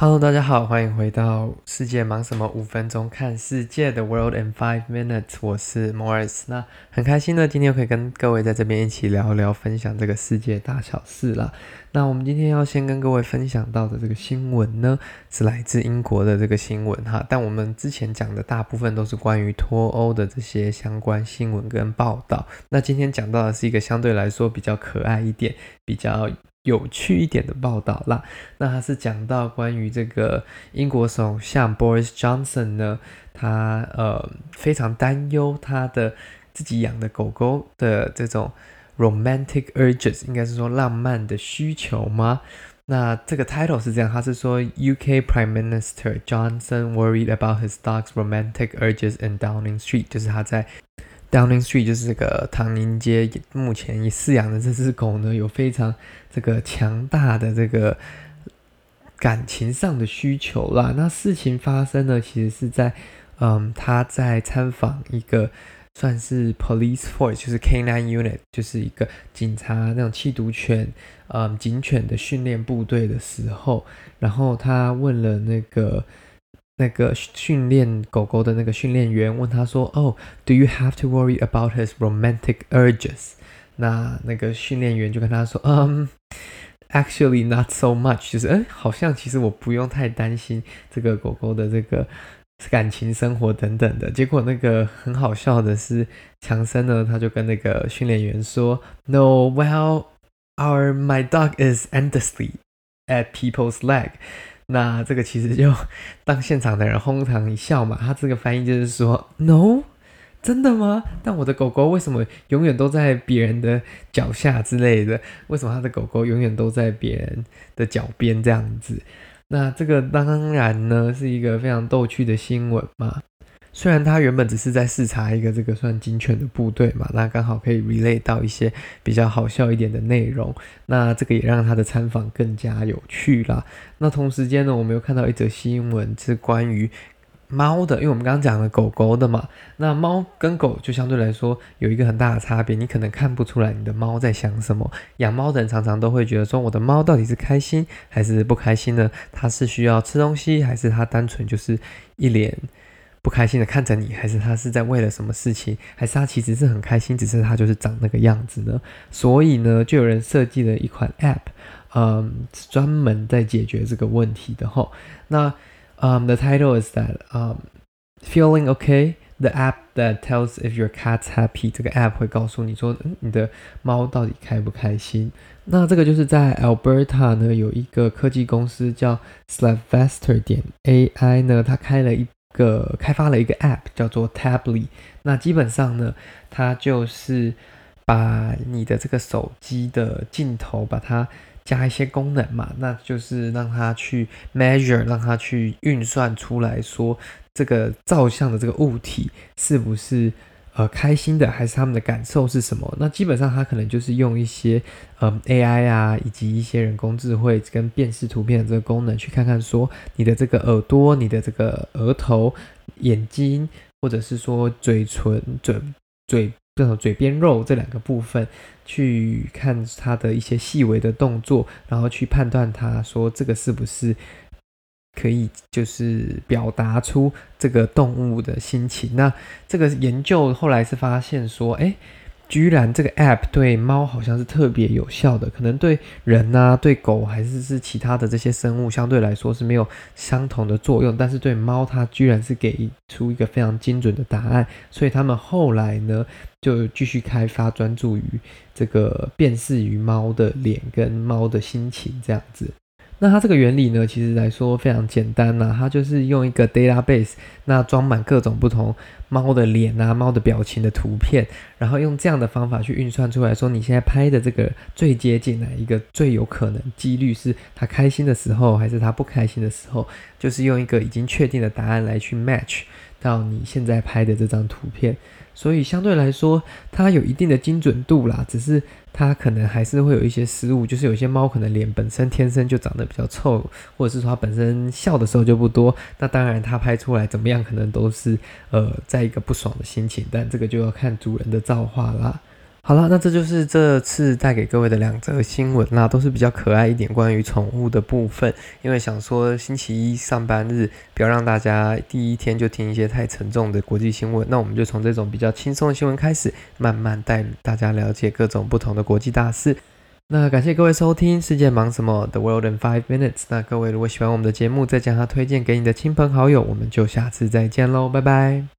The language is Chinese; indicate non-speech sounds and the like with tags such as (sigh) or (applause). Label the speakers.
Speaker 1: Hello，大家好，欢迎回到世界忙什么？五分钟看世界的 World in Five Minutes，我是 Morris。那很开心呢，今天可以跟各位在这边一起聊聊，分享这个世界大小事啦。那我们今天要先跟各位分享到的这个新闻呢，是来自英国的这个新闻哈。但我们之前讲的大部分都是关于脱欧的这些相关新闻跟报道。那今天讲到的是一个相对来说比较可爱一点，比较。有趣一点的报道啦，那他是讲到关于这个英国首相 Boris Johnson 呢，他呃非常担忧他的自己养的狗狗的这种 romantic urges，应该是说浪漫的需求吗？那这个 title 是这样，他是说 UK Prime Minister Johnson worried about his dog's romantic urges in Downing Street，就是他在。Downing Street 就是这个唐宁街，目前已饲养的这只狗呢，有非常这个强大的这个感情上的需求啦。那事情发生呢，其实是在嗯，他在参访一个算是 Police Force，就是 K9 Unit，就是一个警察那种缉毒犬、嗯警犬的训练部队的时候，然后他问了那个。那个训练狗狗的那个训练员问他说：“哦、，Do you have to worry about his romantic urges？” 那那个训练员就跟他说：“嗯、，Actually, not so much，就是嗯，好像其实我不用太担心这个狗狗的这个感情生活等等的。”结果那个很好笑的是，强森呢，他就跟那个训练员说：“No，well，our my dog is endlessly at people's leg。”那这个其实就 (laughs) 当现场的人哄堂一笑嘛。他这个翻译就是说，No，真的吗？但我的狗狗为什么永远都在别人的脚下之类的？为什么他的狗狗永远都在别人的脚边这样子？那这个当然呢是一个非常逗趣的新闻嘛。虽然他原本只是在视察一个这个算警犬的部队嘛，那刚好可以 relate 到一些比较好笑一点的内容，那这个也让他的参访更加有趣啦。那同时间呢，我们又看到一则新闻是关于猫的，因为我们刚刚讲了狗狗的嘛，那猫跟狗就相对来说有一个很大的差别，你可能看不出来你的猫在想什么。养猫的人常常都会觉得说，我的猫到底是开心还是不开心呢？它是需要吃东西，还是它单纯就是一脸不开心的看着你，还是他是在为了什么事情？还是他其实是很开心，只是他就是长那个样子呢？所以呢，就有人设计了一款 App，嗯，专门在解决这个问题的吼。那，嗯，the title is that，嗯，feeling OK？The app that tells if your cat's happy。这个 App 会告诉你说，你的猫到底开不开心？那这个就是在 Alberta 呢，有一个科技公司叫 Slavester 点 AI 呢，它开了一。个开发了一个 App 叫做 Tably，那基本上呢，它就是把你的这个手机的镜头，把它加一些功能嘛，那就是让它去 measure，让它去运算出来说，这个照相的这个物体是不是。呃，开心的还是他们的感受是什么？那基本上他可能就是用一些呃 AI 啊，以及一些人工智慧跟辨识图片的这个功能，去看看说你的这个耳朵、你的这个额头、眼睛，或者是说嘴唇、嘴嘴这种嘴边肉这两个部分，去看它的一些细微的动作，然后去判断它说这个是不是。可以就是表达出这个动物的心情。那这个研究后来是发现说，哎，居然这个 app 对猫好像是特别有效的，可能对人啊、对狗还是是其他的这些生物相对来说是没有相同的作用，但是对猫它居然是给出一个非常精准的答案。所以他们后来呢就继续开发，专注于这个辨识于猫的脸跟猫的心情这样子。那它这个原理呢，其实来说非常简单呐、它就是用一个 database，那装满各种不同猫的脸啊、猫的表情的图片，然后用这样的方法去运算出来说，你现在拍的这个最接近哪一个最有可能几率是它开心的时候，还是它不开心的时候，就是用一个已经确定的答案来去 match 到你现在拍的这张图片。所以相对来说，它有一定的精准度啦，只是它可能还是会有一些失误，就是有些猫可能脸本身天生就长得比较臭，或者是说它本身笑的时候就不多，那当然它拍出来怎么样，可能都是呃在一个不爽的心情，但这个就要看主人的造化啦。好了，那这就是这次带给各位的两则新闻，那都是比较可爱一点，关于宠物的部分。因为想说星期一上班日，不要让大家第一天就听一些太沉重的国际新闻，那我们就从这种比较轻松的新闻开始，慢慢带大家了解各种不同的国际大事。那感谢各位收听《世界忙什么？The World in Five Minutes》。那各位如果喜欢我们的节目，再将它推荐给你的亲朋好友。我们就下次再见喽，拜拜。